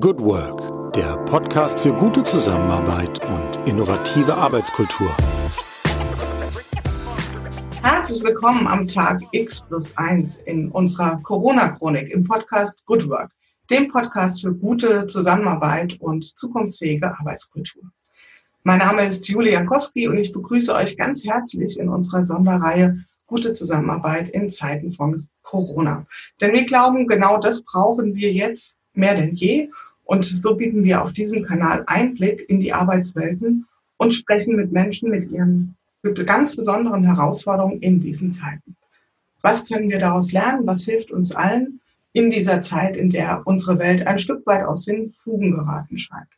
Good Work, der Podcast für gute Zusammenarbeit und innovative Arbeitskultur. Herzlich willkommen am Tag X plus 1 in unserer Corona-Chronik im Podcast Good Work, dem Podcast für gute Zusammenarbeit und zukunftsfähige Arbeitskultur. Mein Name ist Julia Koski und ich begrüße euch ganz herzlich in unserer Sonderreihe Gute Zusammenarbeit in Zeiten von Corona. Denn wir glauben, genau das brauchen wir jetzt mehr denn je. Und so bieten wir auf diesem Kanal Einblick in die Arbeitswelten und sprechen mit Menschen mit ihren mit ganz besonderen Herausforderungen in diesen Zeiten. Was können wir daraus lernen? Was hilft uns allen in dieser Zeit, in der unsere Welt ein Stück weit aus den Fugen geraten scheint?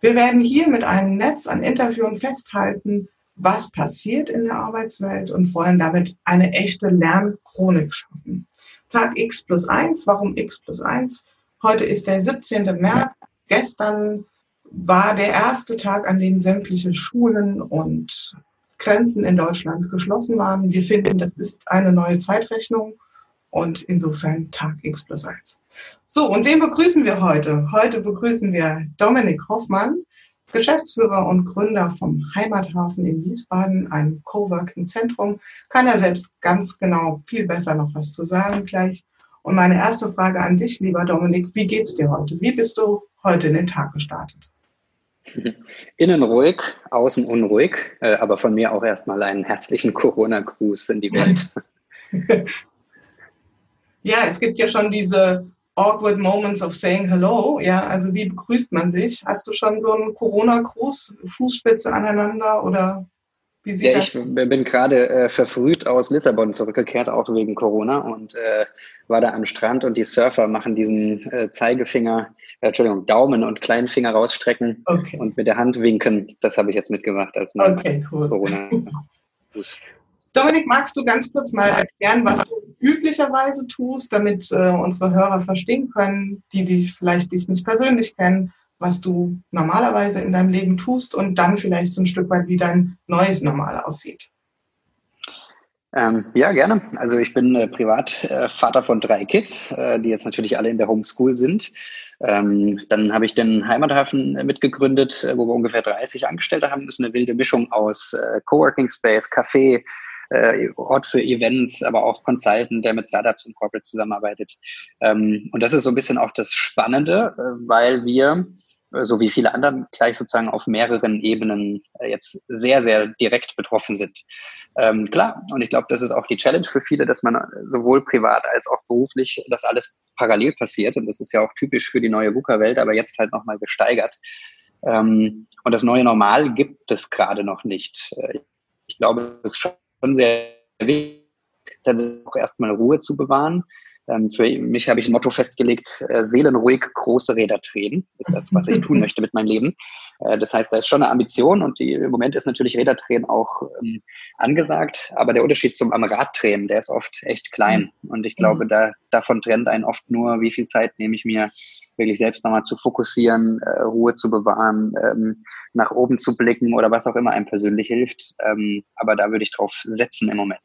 Wir werden hier mit einem Netz an Interviewen festhalten, was passiert in der Arbeitswelt und wollen damit eine echte Lernchronik schaffen. Tag X plus eins. Warum X plus eins? Heute ist der 17. März. Gestern war der erste Tag, an dem sämtliche Schulen und Grenzen in Deutschland geschlossen waren. Wir finden, das ist eine neue Zeitrechnung und insofern Tag X plus eins. So, und wen begrüßen wir heute? Heute begrüßen wir Dominik Hoffmann, Geschäftsführer und Gründer vom Heimathafen in Wiesbaden, einem Coworking-Zentrum. Kann er selbst ganz genau viel besser noch was zu sagen gleich. Und meine erste Frage an dich, lieber Dominik, wie geht's dir heute? Wie bist du heute in den Tag gestartet? Innen ruhig, außen unruhig, äh, aber von mir auch erstmal einen herzlichen Corona-Gruß in die Welt. ja, es gibt ja schon diese awkward moments of saying hello. Ja, also wie begrüßt man sich? Hast du schon so einen Corona-Gruß, Fußspitze aneinander oder wie sieht ja, das? Ich bin gerade äh, verfrüht aus Lissabon zurückgekehrt, auch wegen Corona und äh, war da am Strand und die Surfer machen diesen äh, Zeigefinger, äh, Entschuldigung, Daumen und kleinen Finger rausstrecken okay. und mit der Hand winken. Das habe ich jetzt mitgemacht als mein okay, cool. Corona. Dominik, magst du ganz kurz mal erklären, was du üblicherweise tust, damit äh, unsere Hörer verstehen können, die dich vielleicht dich nicht persönlich kennen, was du normalerweise in deinem Leben tust und dann vielleicht so ein Stück weit, wie dein neues Normal aussieht. Ähm, ja, gerne. Also ich bin äh, privat äh, von drei Kids, äh, die jetzt natürlich alle in der Homeschool sind. Ähm, dann habe ich den Heimathafen mitgegründet, äh, wo wir ungefähr 30 Angestellte haben. Das ist eine wilde Mischung aus äh, Coworking Space, Café, äh, Ort für Events, aber auch Consultant, der mit Startups und Corporates zusammenarbeitet. Ähm, und das ist so ein bisschen auch das Spannende, weil wir so wie viele anderen, gleich sozusagen auf mehreren Ebenen äh, jetzt sehr, sehr direkt betroffen sind. Ähm, klar, und ich glaube, das ist auch die Challenge für viele, dass man sowohl privat als auch beruflich das alles parallel passiert. Und das ist ja auch typisch für die neue VUCA-Welt, aber jetzt halt nochmal gesteigert. Ähm, und das neue Normal gibt es gerade noch nicht. Äh, ich glaube, es ist schon sehr wichtig, dann auch erstmal Ruhe zu bewahren ähm, für mich habe ich ein Motto festgelegt, äh, seelenruhig große Räder drehen. Ist das, was ich tun möchte mit meinem Leben. Äh, das heißt, da ist schon eine Ambition und die, im Moment ist natürlich Räderdrehen auch ähm, angesagt, aber der Unterschied zum am Raddrehen, der ist oft echt klein. Und ich glaube, mhm. da, davon trennt einen oft nur, wie viel Zeit nehme ich mir, wirklich selbst nochmal zu fokussieren, äh, Ruhe zu bewahren, ähm, nach oben zu blicken oder was auch immer einem persönlich hilft. Ähm, aber da würde ich drauf setzen im Moment.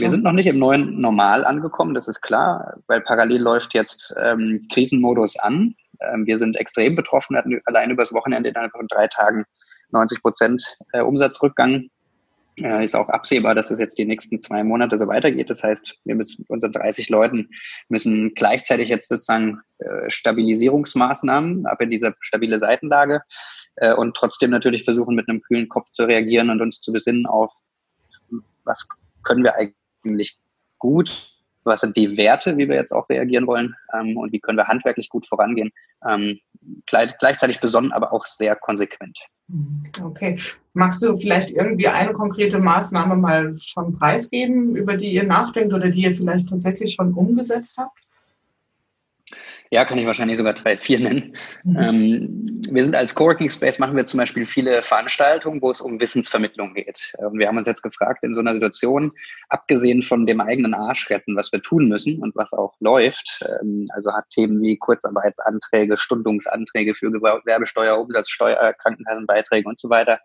Wir sind noch nicht im neuen Normal angekommen, das ist klar, weil parallel läuft jetzt ähm, Krisenmodus an. Ähm, wir sind extrem betroffen, wir hatten allein übers Wochenende innerhalb von drei Tagen 90 Prozent äh, Umsatzrückgang. Äh, ist auch absehbar, dass es jetzt die nächsten zwei Monate so weitergeht. Das heißt, wir mit unseren 30 Leuten müssen gleichzeitig jetzt sozusagen äh, Stabilisierungsmaßnahmen ab in diese stabile Seitenlage äh, und trotzdem natürlich versuchen, mit einem kühlen Kopf zu reagieren und uns zu besinnen auf, was können wir eigentlich ziemlich gut. Was sind die Werte, wie wir jetzt auch reagieren wollen ähm, und wie können wir handwerklich gut vorangehen? Ähm, gleich, gleichzeitig besonnen, aber auch sehr konsequent. Okay. Magst du vielleicht irgendwie eine konkrete Maßnahme mal schon preisgeben, über die ihr nachdenkt oder die ihr vielleicht tatsächlich schon umgesetzt habt? Ja, kann ich wahrscheinlich sogar drei, vier nennen. Mhm. Ähm, wir sind als Coworking Space, machen wir zum Beispiel viele Veranstaltungen, wo es um Wissensvermittlung geht. Und wir haben uns jetzt gefragt, in so einer Situation, abgesehen von dem eigenen Arsch retten, was wir tun müssen und was auch läuft, ähm, also hat Themen wie Kurzarbeitsanträge, Stundungsanträge für Gewerbesteuer, Umsatzsteuer, Krankenkassenbeiträge und so weiter,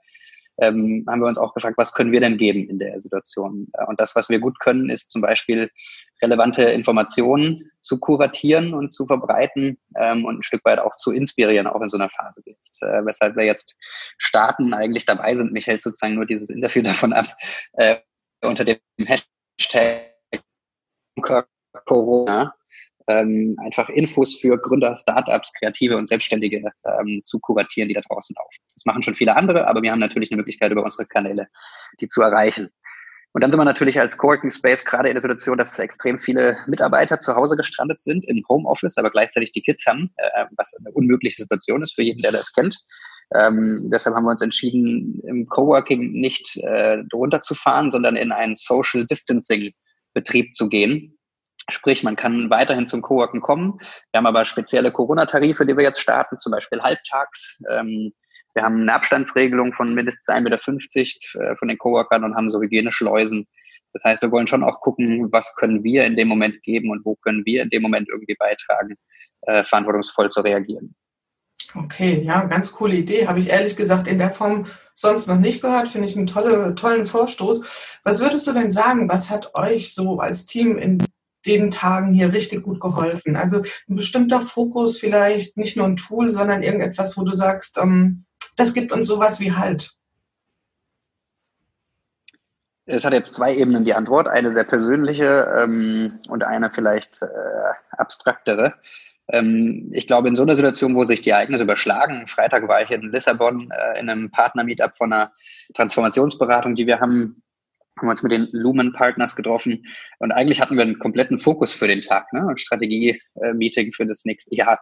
ähm, haben wir uns auch gefragt, was können wir denn geben in der Situation? Und das, was wir gut können, ist zum Beispiel relevante Informationen zu kuratieren und zu verbreiten ähm, und ein Stück weit auch zu inspirieren, auch in so einer Phase jetzt. Äh, weshalb wir jetzt starten, eigentlich dabei sind. Mich hält sozusagen nur dieses Interview davon ab, äh, unter dem Hashtag Corona ähm, einfach Infos für Gründer, Startups, Kreative und Selbstständige ähm, zu kuratieren, die da draußen laufen. Das machen schon viele andere, aber wir haben natürlich eine Möglichkeit, über unsere Kanäle die zu erreichen. Und dann sind wir natürlich als Coworking Space gerade in der Situation, dass extrem viele Mitarbeiter zu Hause gestrandet sind im Homeoffice, aber gleichzeitig die Kids haben, äh, was eine unmögliche Situation ist für jeden, der das kennt. Ähm, deshalb haben wir uns entschieden, im Coworking nicht äh, runterzufahren, sondern in einen Social Distancing Betrieb zu gehen. Sprich, man kann weiterhin zum Coworken kommen. Wir haben aber spezielle Corona-Tarife, die wir jetzt starten, zum Beispiel halbtags. Ähm, wir haben eine Abstandsregelung von mindestens 1,50 Meter äh, von den Coworkern und haben so Hygieneschleusen. Das heißt, wir wollen schon auch gucken, was können wir in dem Moment geben und wo können wir in dem Moment irgendwie beitragen, äh, verantwortungsvoll zu reagieren. Okay, ja, ganz coole Idee. Habe ich ehrlich gesagt in der Form sonst noch nicht gehört. Finde ich einen tolle, tollen Vorstoß. Was würdest du denn sagen? Was hat euch so als Team in den Tagen hier richtig gut geholfen? Also ein bestimmter Fokus vielleicht, nicht nur ein Tool, sondern irgendetwas, wo du sagst, ähm, das gibt uns sowas wie Halt. Es hat jetzt zwei Ebenen die Antwort, eine sehr persönliche ähm, und eine vielleicht äh, abstraktere. Ähm, ich glaube, in so einer Situation, wo sich die Ereignisse überschlagen, Freitag war ich in Lissabon äh, in einem Partner-Meetup von einer Transformationsberatung, die wir haben, haben wir uns mit den Lumen Partners getroffen und eigentlich hatten wir einen kompletten Fokus für den Tag, ne? ein Strategie-Meeting für das nächste Jahr.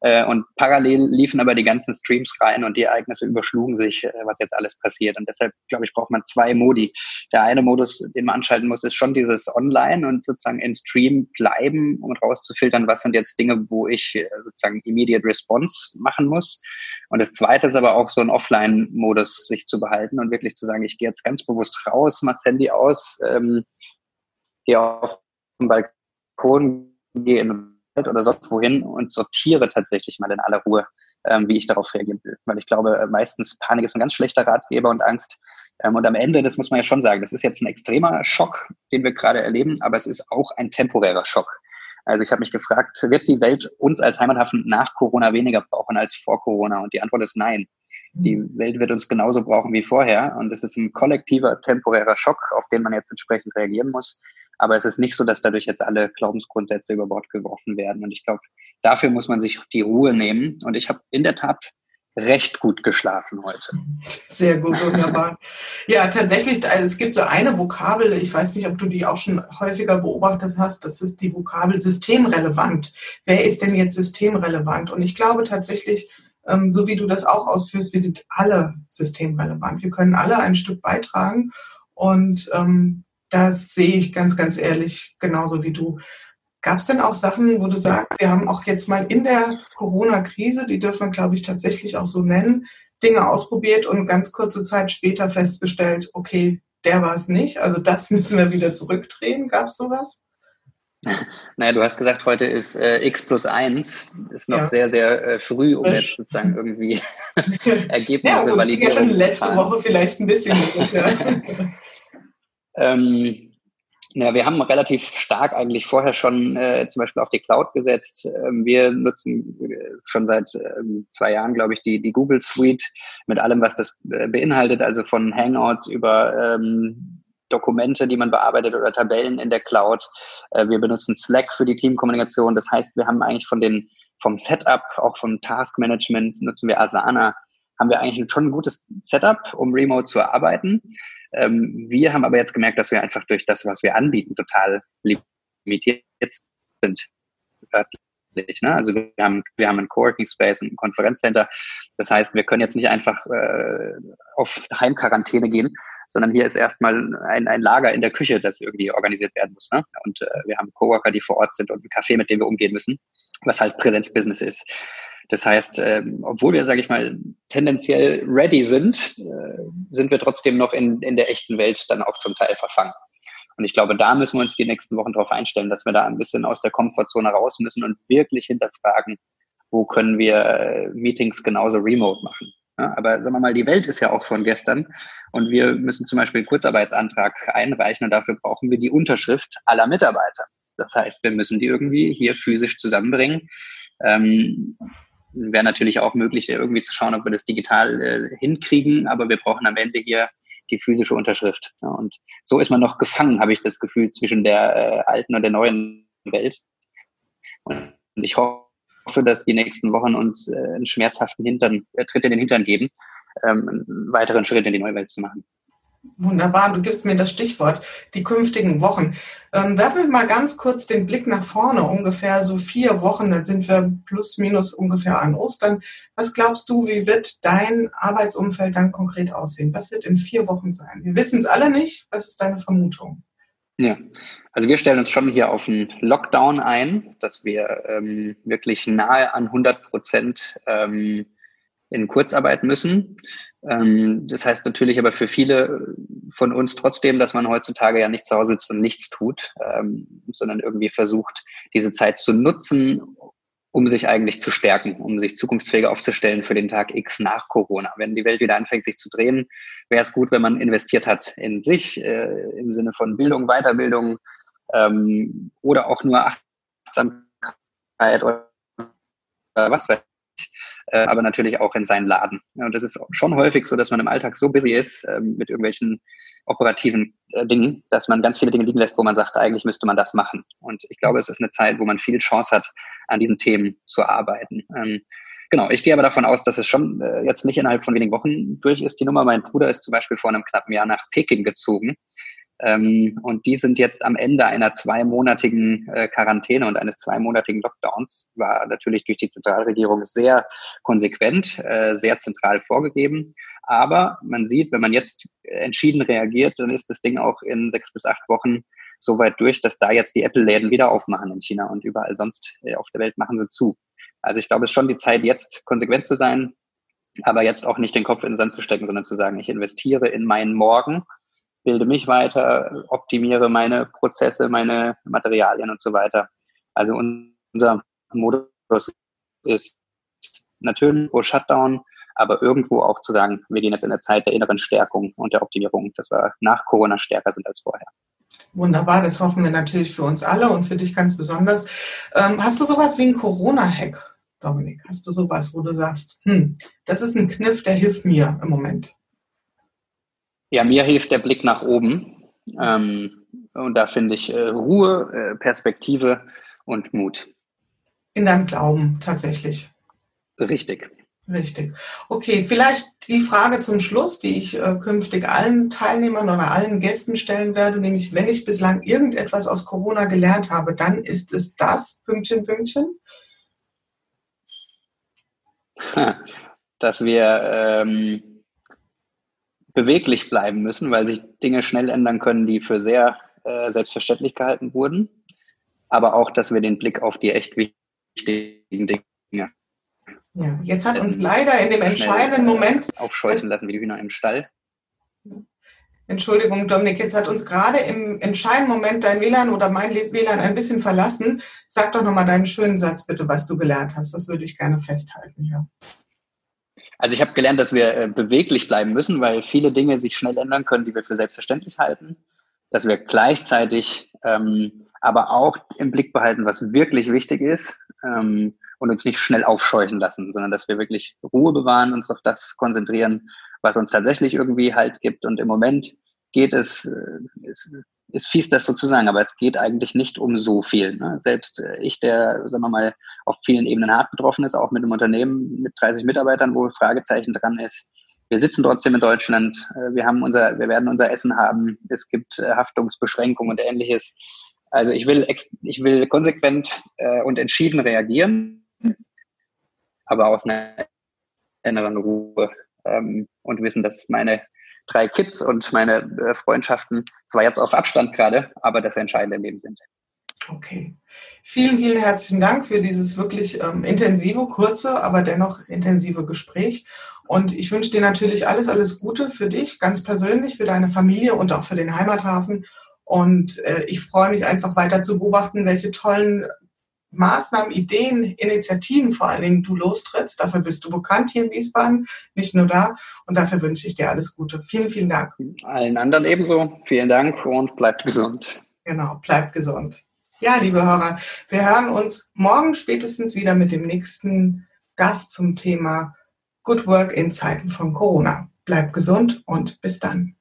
Äh, und parallel liefen aber die ganzen Streams rein und die Ereignisse überschlugen sich, äh, was jetzt alles passiert. Und deshalb, glaube ich, braucht man zwei Modi. Der eine Modus, den man anschalten muss, ist schon dieses Online und sozusagen im Stream bleiben, um rauszufiltern, was sind jetzt Dinge, wo ich äh, sozusagen Immediate Response machen muss. Und das zweite ist aber auch so ein Offline-Modus sich zu behalten und wirklich zu sagen, ich gehe jetzt ganz bewusst raus, mach das Handy aus, ähm, gehe auf den Balkon, gehe in oder sonst wohin und sortiere tatsächlich mal in aller Ruhe, ähm, wie ich darauf reagieren will. Weil ich glaube, äh, meistens Panik ist ein ganz schlechter Ratgeber und Angst. Ähm, und am Ende, das muss man ja schon sagen, das ist jetzt ein extremer Schock, den wir gerade erleben, aber es ist auch ein temporärer Schock. Also ich habe mich gefragt, wird die Welt uns als Heimathafen nach Corona weniger brauchen als vor Corona? Und die Antwort ist nein. Die mhm. Welt wird uns genauso brauchen wie vorher. Und es ist ein kollektiver, temporärer Schock, auf den man jetzt entsprechend reagieren muss. Aber es ist nicht so, dass dadurch jetzt alle Glaubensgrundsätze über Bord geworfen werden. Und ich glaube, dafür muss man sich die Ruhe nehmen. Und ich habe in der Tat recht gut geschlafen heute. Sehr gut, wunderbar. ja, tatsächlich, also es gibt so eine Vokabel, ich weiß nicht, ob du die auch schon häufiger beobachtet hast, das ist die Vokabel systemrelevant. Wer ist denn jetzt systemrelevant? Und ich glaube tatsächlich, ähm, so wie du das auch ausführst, wir sind alle systemrelevant. Wir können alle ein Stück beitragen. Und ähm, das sehe ich ganz, ganz ehrlich genauso wie du. Gab es denn auch Sachen, wo du sagst, wir haben auch jetzt mal in der Corona-Krise, die dürfen wir, glaube ich, tatsächlich auch so nennen, Dinge ausprobiert und ganz kurze Zeit später festgestellt, okay, der war es nicht. Also das müssen wir wieder zurückdrehen. Gab es sowas? Naja, du hast gesagt, heute ist äh, x plus 1, ist noch ja. sehr, sehr äh, früh, um jetzt sozusagen irgendwie Ergebnisse ja, validieren zu Ja, schon letzte Woche vielleicht ein bisschen. ähm, ja, wir haben relativ stark eigentlich vorher schon äh, zum Beispiel auf die Cloud gesetzt. Ähm, wir nutzen äh, schon seit ähm, zwei Jahren, glaube ich, die, die Google Suite mit allem, was das äh, beinhaltet, also von Hangouts über ähm, Dokumente, die man bearbeitet oder Tabellen in der Cloud. Äh, wir benutzen Slack für die Teamkommunikation. Das heißt, wir haben eigentlich von den vom Setup, auch vom Taskmanagement nutzen wir Asana, haben wir eigentlich schon ein gutes Setup, um remote zu arbeiten. Ähm, wir haben aber jetzt gemerkt, dass wir einfach durch das, was wir anbieten, total limitiert sind. Ne? Also wir haben, wir haben einen Coworking Space, ein Konferenzcenter. Das heißt, wir können jetzt nicht einfach äh, auf Heimquarantäne gehen, sondern hier ist erstmal ein, ein Lager in der Küche, das irgendwie organisiert werden muss. Ne? Und äh, wir haben Coworker, die vor Ort sind und ein Café, mit dem wir umgehen müssen, was halt Präsenzbusiness ist. Das heißt, ähm, obwohl wir, sage ich mal, tendenziell ready sind, äh, sind wir trotzdem noch in, in der echten Welt dann auch zum Teil verfangen. Und ich glaube, da müssen wir uns die nächsten Wochen darauf einstellen, dass wir da ein bisschen aus der Komfortzone raus müssen und wirklich hinterfragen, wo können wir äh, Meetings genauso remote machen. Ja, aber sagen wir mal, die Welt ist ja auch von gestern und wir müssen zum Beispiel einen Kurzarbeitsantrag einreichen und dafür brauchen wir die Unterschrift aller Mitarbeiter. Das heißt, wir müssen die irgendwie hier physisch zusammenbringen. Ähm, Wäre natürlich auch möglich, irgendwie zu schauen, ob wir das digital äh, hinkriegen, aber wir brauchen am Ende hier die physische Unterschrift. Ja, und so ist man noch gefangen, habe ich das Gefühl, zwischen der äh, alten und der neuen Welt. Und ich hoffe, dass die nächsten Wochen uns äh, einen schmerzhaften Hintern, äh, Tritt in den Hintern geben, ähm, einen weiteren Schritt in die neue Welt zu machen. Wunderbar, du gibst mir das Stichwort, die künftigen Wochen. Ähm, werfen wir mal ganz kurz den Blick nach vorne, ungefähr so vier Wochen, dann sind wir plus minus ungefähr an Ostern. Was glaubst du, wie wird dein Arbeitsumfeld dann konkret aussehen? Was wird in vier Wochen sein? Wir wissen es alle nicht. Was ist deine Vermutung? Ja, also wir stellen uns schon hier auf einen Lockdown ein, dass wir ähm, wirklich nahe an 100 Prozent ähm, in Kurzarbeit müssen. Ähm, das heißt natürlich aber für viele von uns trotzdem, dass man heutzutage ja nicht zu Hause sitzt und nichts tut, ähm, sondern irgendwie versucht, diese Zeit zu nutzen, um sich eigentlich zu stärken, um sich zukunftsfähiger aufzustellen für den Tag X nach Corona. Wenn die Welt wieder anfängt, sich zu drehen, wäre es gut, wenn man investiert hat in sich, äh, im Sinne von Bildung, Weiterbildung ähm, oder auch nur Achtsamkeit oder was weiß äh, aber natürlich auch in seinen Laden. Ja, und das ist schon häufig so, dass man im Alltag so busy ist äh, mit irgendwelchen operativen äh, Dingen, dass man ganz viele Dinge liegen lässt, wo man sagt, eigentlich müsste man das machen. Und ich glaube, es ist eine Zeit, wo man viel Chance hat, an diesen Themen zu arbeiten. Ähm, genau, ich gehe aber davon aus, dass es schon äh, jetzt nicht innerhalb von wenigen Wochen durch ist. Die Nummer, mein Bruder ist zum Beispiel vor einem knappen Jahr nach Peking gezogen ähm, und die sind jetzt am Ende einer zweimonatigen äh, Quarantäne und eines zweimonatigen Lockdowns. War natürlich durch die Zentralregierung sehr konsequent, äh, sehr zentral vorgegeben. Aber man sieht, wenn man jetzt entschieden reagiert, dann ist das Ding auch in sechs bis acht Wochen so weit durch, dass da jetzt die Apple-Läden wieder aufmachen in China und überall sonst äh, auf der Welt machen sie zu. Also ich glaube, es ist schon die Zeit, jetzt konsequent zu sein, aber jetzt auch nicht den Kopf in den Sand zu stecken, sondern zu sagen, ich investiere in meinen Morgen bilde mich weiter, optimiere meine Prozesse, meine Materialien und so weiter. Also unser Modus ist natürlich pro Shutdown, aber irgendwo auch zu sagen, wir gehen jetzt in der Zeit der inneren Stärkung und der Optimierung, dass wir nach Corona stärker sind als vorher. Wunderbar, das hoffen wir natürlich für uns alle und für dich ganz besonders. Ähm, hast du sowas wie einen Corona-Hack, Dominik? Hast du sowas, wo du sagst, hm, das ist ein Kniff, der hilft mir im Moment? Ja, mir hilft der Blick nach oben. Ähm, und da finde ich äh, Ruhe, äh, Perspektive und Mut. In deinem Glauben tatsächlich. Richtig. Richtig. Okay, vielleicht die Frage zum Schluss, die ich äh, künftig allen Teilnehmern oder allen Gästen stellen werde, nämlich wenn ich bislang irgendetwas aus Corona gelernt habe, dann ist es das, Pünktchen, Pünktchen. Dass wir ähm, beweglich bleiben müssen, weil sich Dinge schnell ändern können, die für sehr äh, selbstverständlich gehalten wurden. Aber auch, dass wir den Blick auf die echt wichtigen Dinge ja, jetzt hat uns leider in dem entscheidenden Moment aufscheuchen lassen wie die Hühner im Stall. Entschuldigung, Dominik, jetzt hat uns gerade im entscheidenden Moment dein WLAN oder mein WLAN ein bisschen verlassen. Sag doch nochmal deinen schönen Satz bitte, was du gelernt hast. Das würde ich gerne festhalten. Ja. Also ich habe gelernt, dass wir äh, beweglich bleiben müssen, weil viele Dinge sich schnell ändern können, die wir für selbstverständlich halten. Dass wir gleichzeitig ähm, aber auch im Blick behalten, was wirklich wichtig ist ähm, und uns nicht schnell aufscheuchen lassen, sondern dass wir wirklich Ruhe bewahren, uns auf das konzentrieren, was uns tatsächlich irgendwie Halt gibt. Und im Moment geht es, äh, ist, fies, das so zu sagen, aber es geht eigentlich nicht um so viel. Ne? Selbst äh, ich, der, sagen wir mal, auf vielen Ebenen hart betroffen ist, auch mit einem Unternehmen mit 30 Mitarbeitern, wo Fragezeichen dran ist. Wir sitzen trotzdem in Deutschland. Äh, wir haben unser, wir werden unser Essen haben. Es gibt äh, Haftungsbeschränkungen und ähnliches. Also ich will, ich will konsequent und entschieden reagieren, aber aus einer inneren Ruhe ähm, und wissen, dass meine drei Kids und meine äh, Freundschaften zwar jetzt auf Abstand gerade, aber das Entscheidende im Leben sind. Okay. Vielen, vielen herzlichen Dank für dieses wirklich ähm, intensive, kurze, aber dennoch intensive Gespräch. Und ich wünsche dir natürlich alles, alles Gute für dich, ganz persönlich, für deine Familie und auch für den Heimathafen. Und äh, ich freue mich einfach weiter zu beobachten, welche tollen Maßnahmen, Ideen, Initiativen vor allen Dingen du lostrittst. Dafür bist du bekannt hier in Wiesbaden, nicht nur da. Und dafür wünsche ich dir alles Gute. Vielen, vielen Dank. Allen anderen ebenso. Vielen Dank und bleibt gesund. Genau, bleibt gesund. Ja, liebe Hörer, wir hören uns morgen spätestens wieder mit dem nächsten Gast zum Thema Good Work in Zeiten von Corona. Bleibt gesund und bis dann.